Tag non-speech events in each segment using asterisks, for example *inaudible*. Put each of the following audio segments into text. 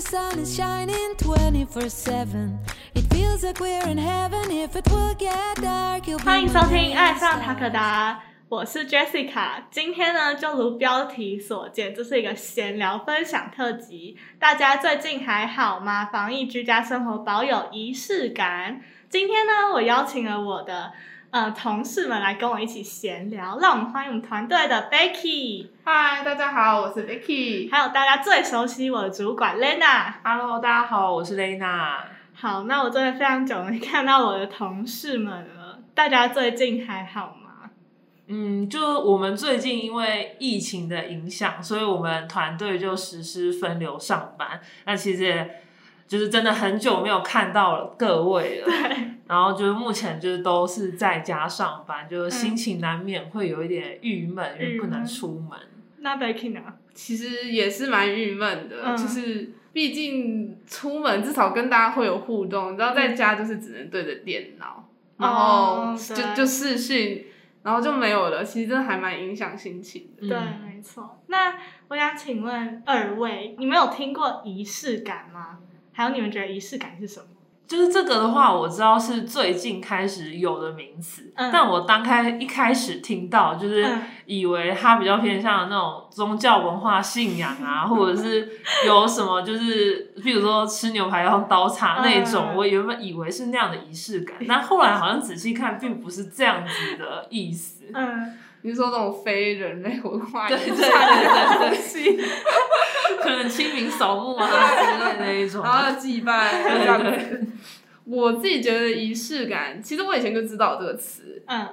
the sun is shining 24 7. It feels like we're in heaven. If it will get dark, you'll be 欢迎收听《爱上塔.可达》，我是 Jessica。今天呢，就如标题所见，这是一个闲聊分享特辑。大家最近还好吗？防疫居家生活保有仪式感。今天呢，我邀请了我的呃同事们来跟我一起闲聊，让我们欢迎我们团队的 Becky，嗨，大家好，我是 Vicky。还有大家最熟悉我的主管 Lena。Hello，大家好，我是 Lena。好，那我真的非常久没看到我的同事们了，大家最近还好吗？嗯，就我们最近因为疫情的影响，所以我们团队就实施分流上班。那其实也就是真的很久没有看到各位了。对，然后就是目前就是都是在家上班，就是心情难免会有一点郁闷，因为不能出门。那 Becky 呢？其实也是蛮郁闷的，嗯就是毕竟出门至少跟大家会有互动，你知道在家就是只能对着电脑，然后哦就、对就视讯，然后就没有了。其实真的还蛮影响心情的。对，嗯没错。那我想请问二位，你们有听过仪式感吗？还有你们觉得仪式感是什么？就是这个的话，我知道是最近开始有的名词，嗯但我刚开一开始听到，就是嗯以为它比较偏向那种宗教文化信仰啊，或者是有什么就是，譬如说吃牛排要用刀叉那种，嗯我原本以为是那样的仪式感，但后来好像仔细看，并不是这样子的意思。嗯，你说这种非人类文化对对对对可能清明扫墓啊之类的那一种。然。后要祭拜这样子。我自己觉得仪式感，其实我以前就知道这个词，嗯，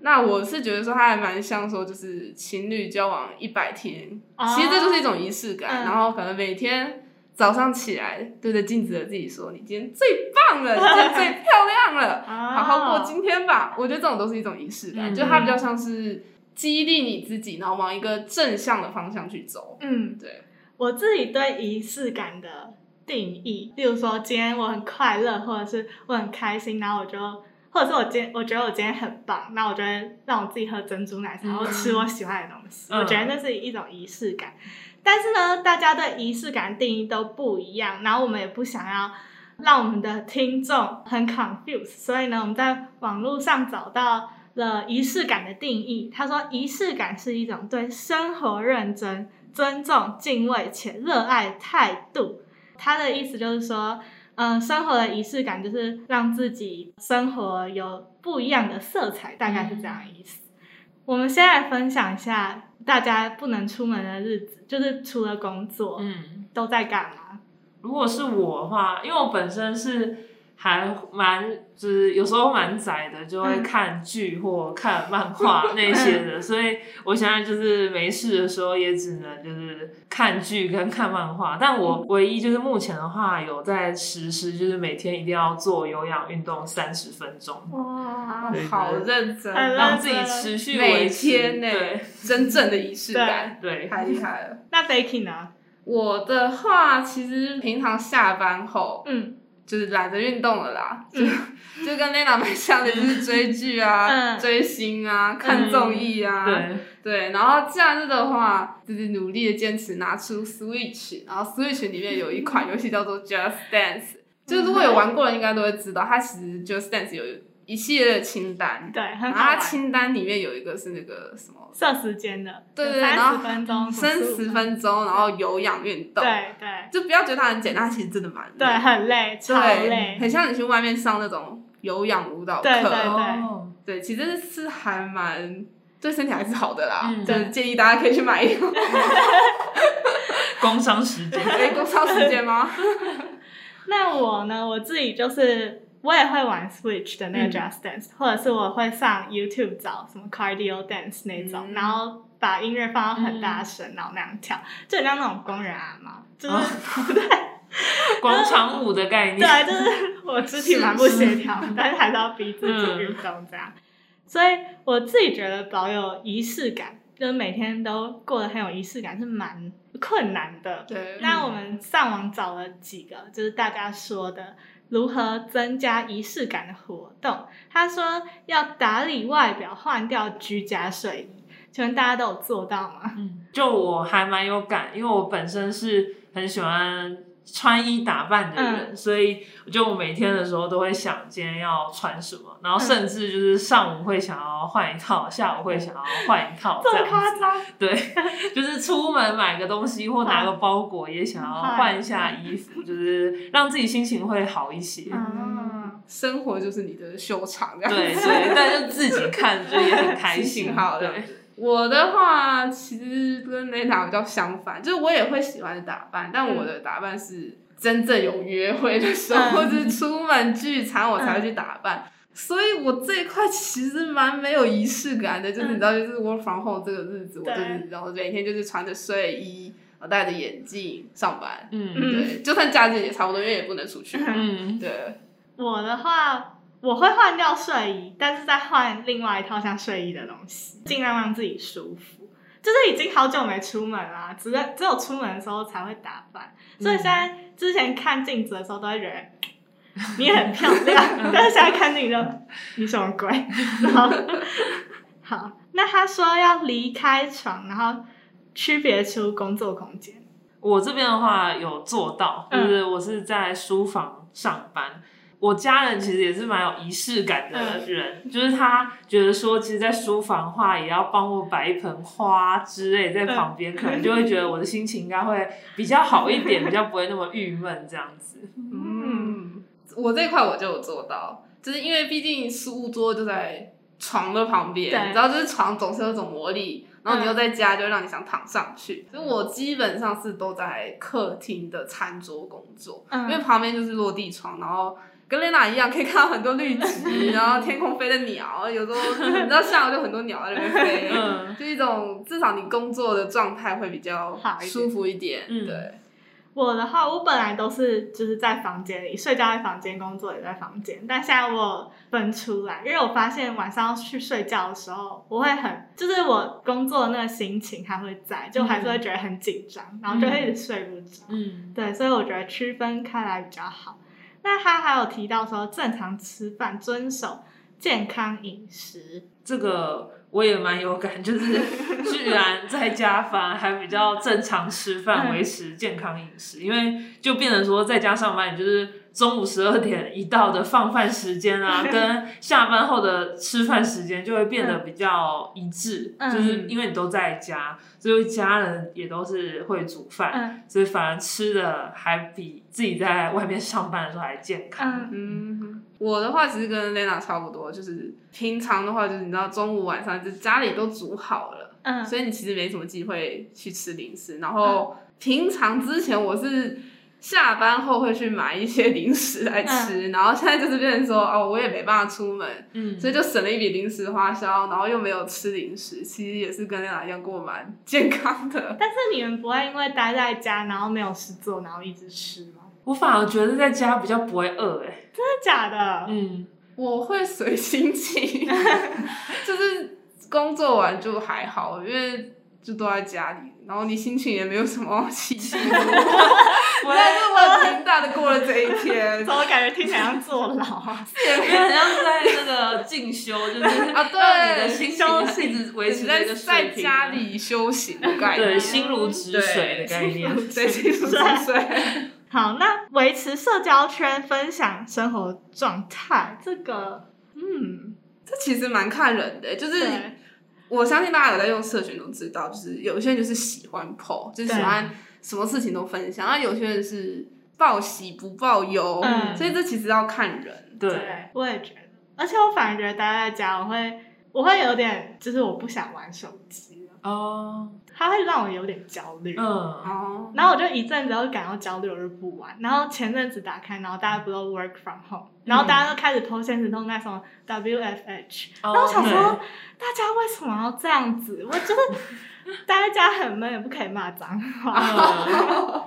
那我是觉得说，它还蛮像说，就是情侣交往一百天，哦。其实这就是一种仪式感。嗯。然后可能每天早上起来对着镜子的自己说：“你今天最棒了，*laughs* 你今天最漂亮了，好好过今天吧。”我觉得这种都是一种仪式感，嗯。就它比较像是激励你自己，然后往一个正向的方向去走。嗯，对，我自己对仪式感的定义，例如说今天我很快乐，或者是我很开心，然后我就，或者是我今天我觉得我今天很棒，那我就会让我自己喝珍珠奶茶，然后吃我喜欢的东西。嗯我觉得那是一种仪式感。但是呢，大家对仪式感定义都不一样，然后我们也不想要让我们的听众很 confused，所以呢，我们在网络上找到了仪式感的定义。他说，仪式感是一种对生活认真、尊重、敬畏且热爱的态度。他的意思就是说，嗯、生活的仪式感就是让自己生活有不一样的色彩，大概是这样的意思。我们先来分享一下大家不能出门的日子，就是除了工作、嗯，都在干嘛？如果是我的话，因为我本身是还蛮就是有时候蛮宅的，就会嗯。看剧或看漫画那些的，*laughs* 所以我现在就是没事的时候也只能就是看剧跟看漫画。但我唯一就是目前的话有在实施，就是每天一定要做有氧运动三十分钟，哇好认真，让自己持续每维持。天呢、对。真正的仪式感，*laughs* 对，太厉害了。那 Becky 呢？我的话，其实平常下班后，嗯就是懒得运动了啦，就嗯就跟 Lena 蛮像的，就是追剧啊、嗯追星啊、看综艺啊，对，对。然后假日的话，就是努力的坚持拿出 Switch，然后 Switch 里面有一款游戏叫做 Just Dance，就是如果有玩过的应该都会知道，它其实 Just Dance 有一系列的清单，对，很然后它。清单里面有一个是那个什么。设时间的，对对对，然后三十分钟，*laughs* 三十分钟，然后有氧运动，对对就不要觉得它很简单，其实真的蛮累对，很累，超，累。很像你去外面上那种有氧舞蹈课，对对对对其实是还蛮对身体还是好的啦，嗯就是建议大家可以去买一个。*laughs* 工伤时间。哎，工商时间吗？*laughs* 那我呢，我自己就是我也会玩 Switch 的那个嗯。Just Dance，、或者是我会上 YouTube 找什么 Cardio Dance 那种，嗯。然后把音乐放到很大声，然后那样跳，就很像那种工人阿妈，就是、哦。*laughs* 广场舞的概念。对，就是我肢体蛮不协调，但是还是要逼自己嗯运动这样。所以我自己觉得保有仪式感，就是每天都过得很有仪式感，是蛮困难的。对，那我们上网找了几个，就是大家说的如何增加仪式感的活动。他说要打理外表，换掉居家睡衣。请问大家都有做到吗？嗯，就我还蛮有感，因为我本身是很喜欢穿衣打扮的人，所以就我每天的时候都会想今天要穿什么，然后甚至就是上午会想要换一套，下午会想要换一套，这么样子。夸张？对，*laughs* 就是出门买个东西或拿个包裹，也想要换一下衣服，就是让自己心情会好一些。嗯，生活就是你的修长，这样对对，但就自己看就也很开心好的对，我的话其实跟雷达比较相反，就是我也会喜欢打扮，但我的打扮是真正有约会的时候，嗯。或者是出门聚餐我才会去打扮。所以我这一块其实蛮没有仪式感的，就是你知道，就是 work from home 这个日子，我就是对然后每天就是穿着睡衣，然后戴着眼镜上班。嗯。对，就算假日也差不多，因为也不能出去。嗯，对，我的话，我会换掉睡衣，但是再换另外一套像睡衣的东西，尽量让自己舒服。就是已经好久没出门啦，只是只有出门的时候才会打扮，所以现在之前看镜子的时候都会觉得你很漂亮，*laughs* 但是现在看镜子就你什么鬼？然后好，那他说要离开床，然后区别出工作空间。我这边的话有做到，就嗯是我是在书房上班。我家人其实也是蛮有仪式感的人，就是他觉得说，其实，在书房的话，也要帮我摆一盆花之类在旁边，可能就会觉得我的心情应该会比较好一点，比较不会那么郁闷这样子。*laughs* 嗯，我这一块我就有做到，就是因为毕竟书桌就在床的旁边，对你知道，就是床总是有种魔力，然后你又在家，就会让你想躺上去。所以我基本上是都在客厅的餐桌工作，嗯因为旁边就是落地窗，然后。跟雷娜一样，可以看到很多绿植，然后天空飞的鸟，有时候你知道下午就很多鸟在那边飞，嗯就一种至少你工作的状态会比较好舒服一点，嗯对。我的话，我本来都是就是在房间里睡觉，在房间工作也在房间，但现在我分出来，因为我发现晚上要去睡觉的时候，我会很就是我工作的那个心情还会在，就还是会觉得很紧张，然后就会一直睡不着。嗯，对，所以我觉得区分开来比较好。那他还有提到说，正常吃饭，遵守健康饮食。这个我也蛮有感，就是 *laughs* 居然在家反而还比较正常吃饭，嗯。维持健康饮食，因为就变成说在家上班，你就是中午十二点一到的放饭时间啊，*laughs* 跟下班后的吃饭时间就会变得比较一致，嗯。就是因为你都在家，所以家人也都是会煮饭，嗯。所以反而吃的还比自己在外面上班的时候还健康。嗯。嗯，我的话其实跟 Lena 差不多，就是平常的话，就是你知道中午晚上就家里都煮好了，嗯，所以你其实没什么机会去吃零食。然后平常之前我是下班后会去买一些零食来吃，然后现在就是变成说哦，我也没办法出门，嗯，所以就省了一笔零食花销，然后又没有吃零食，其实也是跟 Lena 一样过蛮健康的。但是你们不会因为待在家，然后没有事做，然后一直吃吗？我反而觉得在家比较不会饿，哎，真的假的？嗯。我会随心情，*laughs* 就是工作完就还好，因为就都在家里，然后你心情也没有什么起伏，*laughs* 我但是我很平淡的过了这一天 *laughs* 怎。么感觉听起来像坐牢啊？因为很像是在那个进修，就是啊对让你的心情一直维持在那个水在家里修行的概念，对心如止水的概念。对心如止水。*laughs* 好，那维持社交圈，分享生活状态，这个，嗯，这其实蛮看人的，就是对，我相信大家有在用社群都知道，就是有一些人就是喜欢 PO，就是喜欢什么事情都分享，那有些人是报喜不报忧，嗯。所以这其实要看人。对，我也觉得，而且我反而觉得待在家，我会，我会有点，就是我不想玩手机了，哦，它会让我有点焦虑。嗯，哦，然后我就一阵子会感到焦虑，我就不玩。然后前阵子打开，然后大家不都 work from home，然后大家都开始 po 现实动态什么 WFH，、然然后我想说，大家为什么要这样子？我觉得 *laughs* 待在家很闷，也不可以骂脏话。*laughs*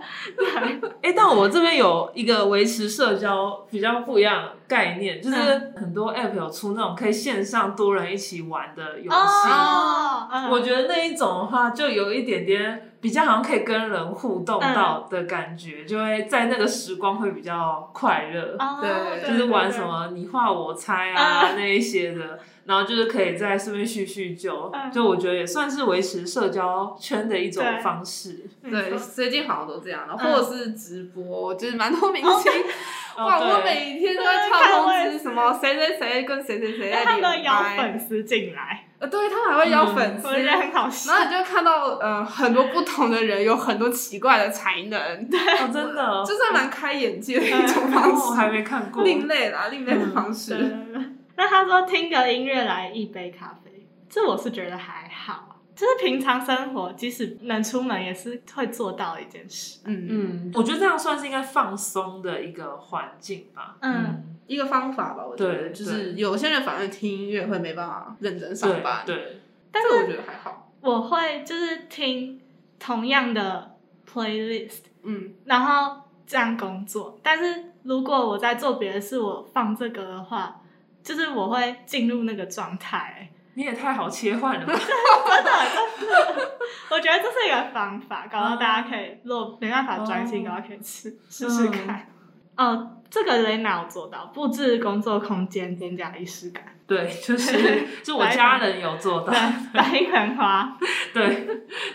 哎、但我这边有一个维持社交比较不一样的概念，就是嗯很多 app 有出那种可以线上多人一起玩的游戏。哦，嗯我觉得那那一种的话，就有一点点比较好像可以跟人互动到的感觉，就会在那个时光会比较快乐。哦对就是玩什么你画我猜啊、嗯。那一些的，然后就是可以在顺便叙叙旧，嗯。就我觉得也算是维持社交圈的一种方式。对，最近好像都这样，然后嗯。或者是直播，就是蛮多明星，*laughs* 哇，我每天都在对跳通知什么谁谁谁跟谁谁谁在他们连邀，粉丝进来，呃，对他们还会邀粉丝，我觉得很好笑然。后你就会看到呃很多不同的人有很多奇怪的才能，*laughs* 对哦，真的，就是蛮开眼界的一种方式我还，没看过。另类啦，另类的方对式。对对那他说听个音乐来一杯咖啡，这我是觉得还好，就是平常生活即使能出门也是会做到的一件事。嗯，嗯，我觉得这样算是应该放松的一个环境吧。嗯，一个方法吧，我觉得对就是有些人反而听音乐会没办法认真上对班，对，但是我觉得还好。我会就是听同样的 playlist，嗯，然后这样工作。但是如果我在做别的事，我放这个的话，就是我会进入那个状态。你也太好切换了吧？*laughs* 真的我觉得这是一个方法，搞到大家可以，如果没办法专心，哦搞到可以试试试看。哦，这个雷娜有做到，布置工作空间，增加仪式感。对，就是 *laughs* 就我家人有做到对，，白一盆花。*laughs* 对，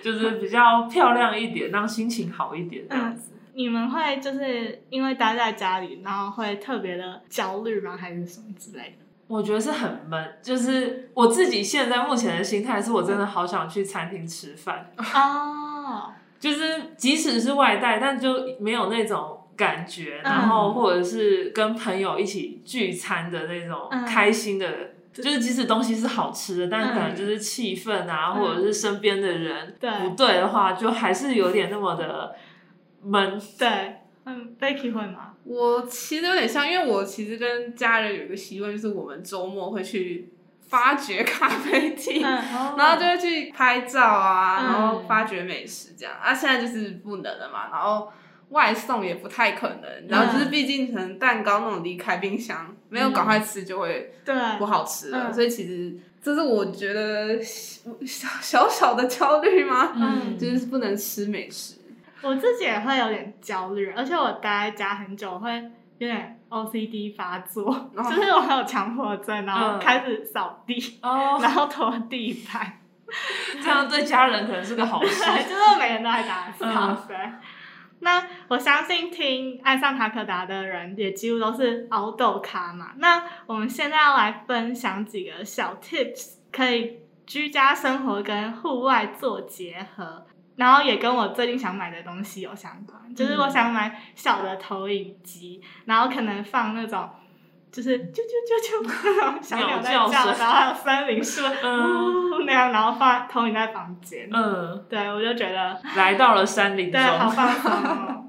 就是比较漂亮一点，让心情好一点这样子。你们会就是因为待在家里，然后会特别的焦虑吗？还是什么之类的？我觉得是很闷，就是我自己现在目前的心态是我真的好想去餐厅吃饭，哦，*laughs* 就是即使是外带，但就没有那种感觉，嗯然后或者是跟朋友一起聚餐的那种嗯开心的。就是即使东西是好吃的，但可能就是气氛啊，嗯或者是身边的人对不对的话，就还是有点那么的闷。对，嗯，Becky 会吗？我其实有点像，因为我其实跟家人有一个习惯，就是我们周末会去发掘咖啡厅。嗯，*laughs* 然后就会去拍照啊，嗯然后发掘美食这样。啊，现在就是不能了嘛，然后外送也不太可能。然后就是毕竟可能蛋糕那种离开冰箱，没有赶快吃就会对，不好吃了。嗯所以其实这是我觉得小小小的焦虑吗？嗯就是不能吃美食。我自己也会有点焦虑，而且我待在家很久，我会有点 OCD 发作，哦就是我有强迫症，然后嗯开始扫地，哦，然后拖地板，*laughs* 这样对家人可能是个好事。就是每人都在打扫，嗯对。那我相信听爱上塔可达的人也几乎都是熬豆咖嘛。那我们现在要来分享几个小 tips，可以居家生活跟户外做结合，然后也跟我最近想买的东西有相关。就是我想买小的投影机，然后可能放那种。就是啾啾啾啾那种小鸟在叫，叫然后还有森林树，那样，然后放投影在房间。嗯，对，我就觉得来到了山林对，好中，放松哦。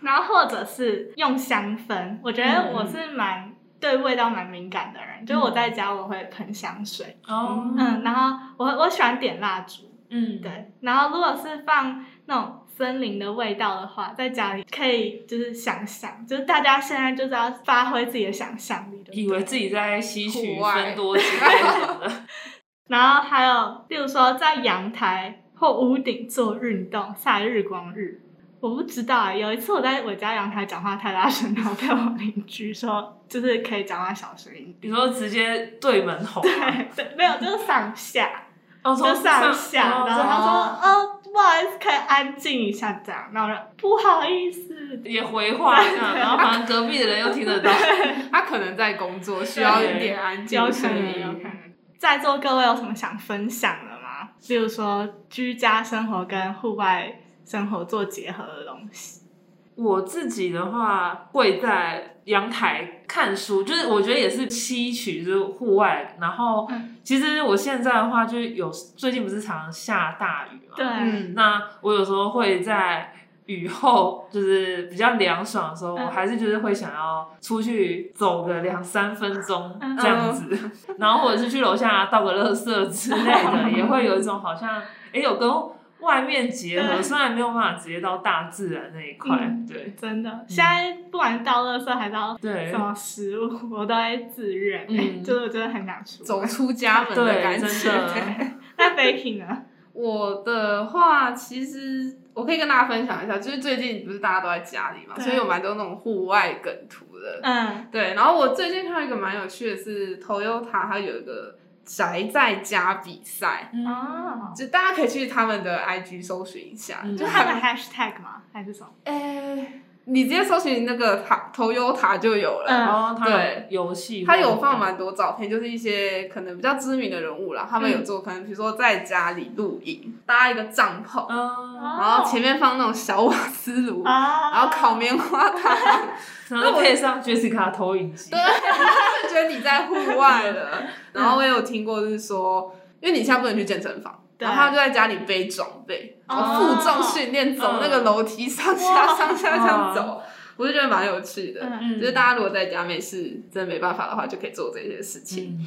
然后或者是用香氛，我觉得我是蛮对味道蛮敏感的人，就是我在家我会喷香水，哦，嗯，然后我我喜欢点蜡烛，嗯，对，然后如果是放那种森林的味道的话，在家里可以就是想象，就是大家现在就是要发挥自己的想象力，的以为自己在吸取户外分多的，*laughs* 然后还有，例如说在阳台或屋顶做运动，晒日光浴。我不知道啊，有一次我在我家阳台讲话太大声，然后被我邻居说，就是可以讲话小声一点。比如说直接对门吼吗，*laughs* 对对，没有，就是上下，哦，就从上下。哦然后他说，哦，不好意思，可以安静一下这样。然后我说不好意思，也回话这样，然后反正隔壁的人又听得到，*laughs* 他可能在工作，需要一点安静声音。在座各位有什么想分享的吗？例如说居家生活跟户外生活做结合的东西。我自己的话会在阳台看书，就是我觉得也是吸取就是户外。然后嗯。其实我现在的话，就有最近不是常常下大雨嘛，对，嗯，那我有时候会在雨后就是比较凉爽的时候，嗯。我还是就是会想要出去走个两三分钟嗯。这样子，然后或者是去楼下倒个垃圾之类的，*laughs* 也会有一种好像哎有跟外面结合，虽然没有办法直接到大自然那一块，嗯对真的，现在不管是倒垃圾还是倒对什么食物，我都会自愿、嗯 *laughs* 就是我真的很想出。走出家门的对，感觉。真的。那 baking 呢？我我的话，其实我可以跟大家分享一下，就是最近不是大家都在家里嘛，所以有蛮多那种户外梗图的。嗯，对，然后我最近看到一个蛮有趣的是，Toyota 它有一个宅在家比赛，哦，就大家可以去他们的 IG 搜寻一下，嗯就就他的 hashtag 吗？还是什么？诶、你直接搜寻那个塔 Toyota 就有了。嗯。然后它对。游戏，他有放蛮多照片，就是一些可能比较知名的人物啦，他们有做可能比如说在家里露营，搭一个帐篷，嗯，然后前面放那种小瓦斯炉，啊，然后烤棉花糖，然后配上 Jessica 投影机，对，*laughs* 就觉得你在户外了。*laughs* 然后我也有听过，就是说，因为你现在不能去健身房，然后他就在家里背装备，然后哦负重训练，走那个楼梯上下上下这样走，我就觉得蛮有趣的。嗯就是大家如果在家没事，真的没办法的话，就可以做这些事情。嗯，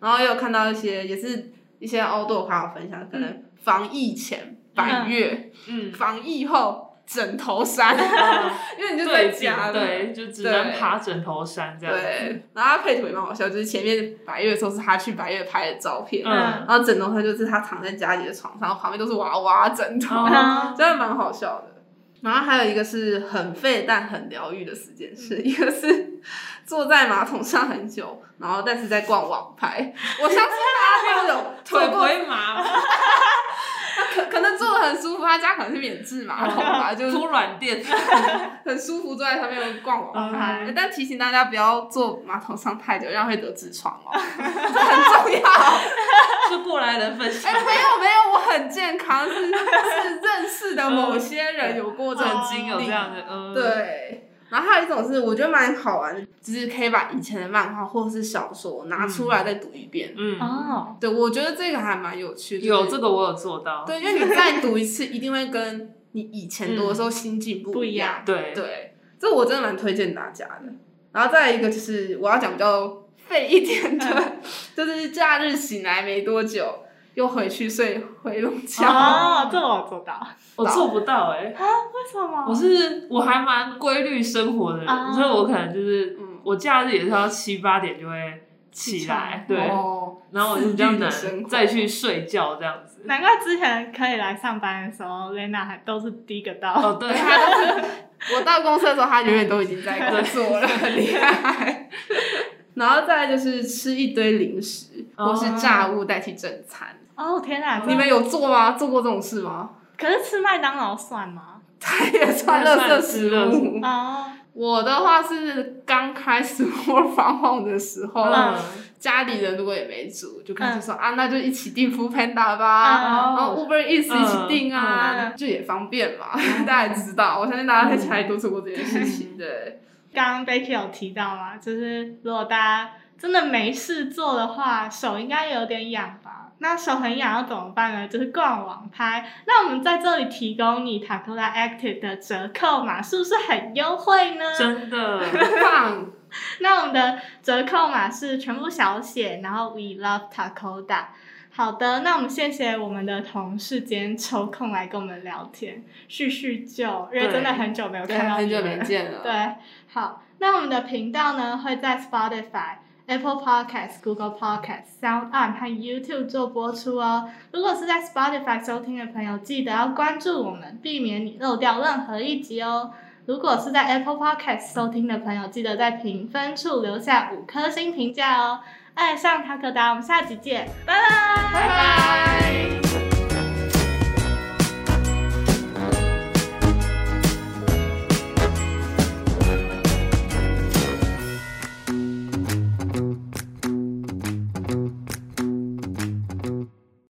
然后也有看到一些，也是一些 outdoor 朋友分享，可能防疫前百月，嗯，防疫后枕头山，*laughs* 因为你就在家了。对，就只能爬枕头山这样，对，然后他配图也蛮好笑，就是前面白月的时候是他去白月拍的照片，嗯。然后枕头山就是他躺在家里的床上，旁边都是娃娃枕头，哦。*laughs* 真的蛮好笑的。然后还有一个是很废但很疗愈的十件是，一个是坐在马桶上很久，然后但是在逛网拍。我相信大家都有腿不推过，会麻，可可能坐的很舒服，他家可能是免治马桶吧，就是铺软垫，*laughs* 很舒服坐在上面逛网拍。嗯。但提醒大家不要坐马桶上太久，这样会得痔疮哦，*laughs* 这很重要。*laughs* 是过来人分享。哎、，没有没有，我很健康，是是认识的某些人有过这种曾经历这样的，嗯，，对。然后还有一种是我觉得蛮好玩的，就是可以把以前的漫画或者是小说拿出来再读一遍。嗯，哦，对，我觉得这个还蛮有趣的。有这个我有做到，对，因为你再读一次，一定会跟你以前读的时候心境不一一样。对，对，这我真的蛮推荐大家的。然后再一个就是我要讲比较废一点的，*laughs* 就是假日醒来没多久又回去睡回笼觉。哦，这我做到。我做不到哎，啊为什么？我是我还蛮规律生活的人，啊所以我可能就是嗯我假日也是要七八点就会起来，对，哦，然后我就比较难再去睡觉这样子。难怪之前可以来上班的时候，Lena 还都是第一个到。哦，对，他都是 *laughs* 我到公司的时候，他永远都已经在工作了，很厉害。*laughs* 然后再来就是吃一堆零食或是炸物代替正餐，哦天哪！你们有做吗？做过这种事吗？可是吃麦当劳算吗？他也算垃圾食算是物。*laughs* 哦，我的话是刚开始 work from home 的时候，嗯，家里人如果也没煮，就开始说、啊，那就一起订 Food Panda 吧。嗯然后 Uber Eats 一起订啊，嗯就也方便嘛，*laughs* 大家也知道。我相信大家在家里都做过这件事情，对。刚刚 Becky 有提到嘛，就是如果大家真的没事做的话，手应该有点痒吧？那手很痒要怎么办呢？就是逛网拍。那我们在这里提供你 Takoda Active 的折扣码，是不是很优惠呢？真的，棒，*laughs* 那我们的折扣码是全部小写，然后 We Love Takoda。好的，那我们谢谢我们的同事今天抽空来跟我们聊天叙叙旧，因为真的很久没有，看到很久没见了。对，好，那我们的频道呢会在 Spotify、Apple Podcast、Google Podcast、Sound On 和 YouTube 做播出哦。如果是在 Spotify 收听的朋友，记得要关注我们，避免你漏掉任何一集哦。如果是在 Apple Podcast 收听的朋友，记得在评分处留下五颗星评价哦。爱上塔可达，我们下集见，拜拜，拜拜。